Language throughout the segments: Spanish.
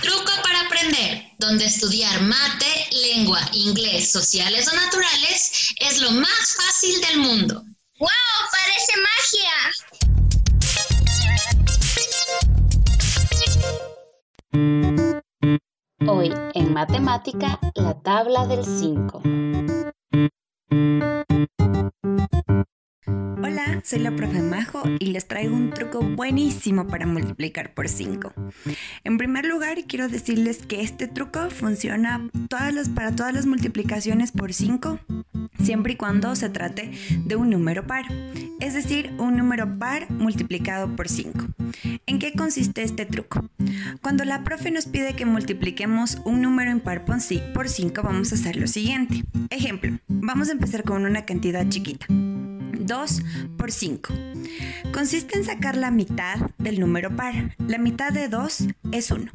Truco para aprender, donde estudiar mate, lengua, inglés, sociales o naturales es lo más fácil del mundo. ¡Wow! Parece magia. Hoy en matemática, la tabla del 5. Soy la profe Majo y les traigo un truco buenísimo para multiplicar por 5. En primer lugar, quiero decirles que este truco funciona para todas las multiplicaciones por 5, siempre y cuando se trate de un número par, es decir, un número par multiplicado por 5. ¿En qué consiste este truco? Cuando la profe nos pide que multipliquemos un número impar por 5, vamos a hacer lo siguiente. Ejemplo, vamos a empezar con una cantidad chiquita. 2 por 5. Consiste en sacar la mitad del número par. La mitad de 2 es 1.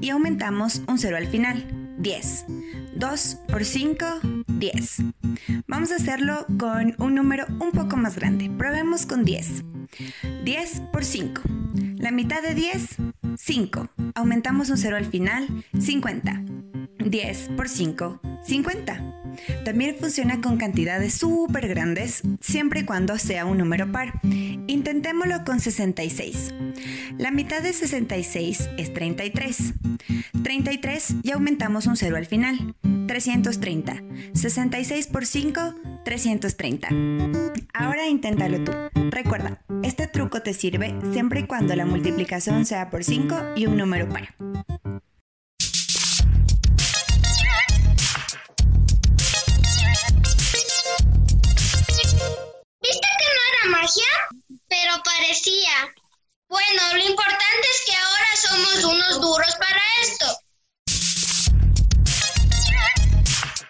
Y aumentamos un 0 al final. 10. 2 por 5, 10. Vamos a hacerlo con un número un poco más grande. Probemos con 10. 10 por 5. La mitad de 10, 5. Aumentamos un 0 al final, 50. 10 por 5, 50. También funciona con cantidades súper grandes, siempre y cuando sea un número par. Intentémoslo con 66. La mitad de 66 es 33. 33 y aumentamos un 0 al final. 330. 66 por 5, 330. Ahora inténtalo tú. Recuerda, este truco te sirve siempre y cuando la multiplicación sea por 5 y un número par. Pero parecía. Bueno, lo importante es que ahora somos unos duros para esto.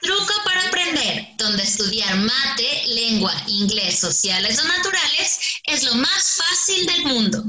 Truco para aprender, donde estudiar mate, lengua, inglés, sociales o naturales es lo más fácil del mundo.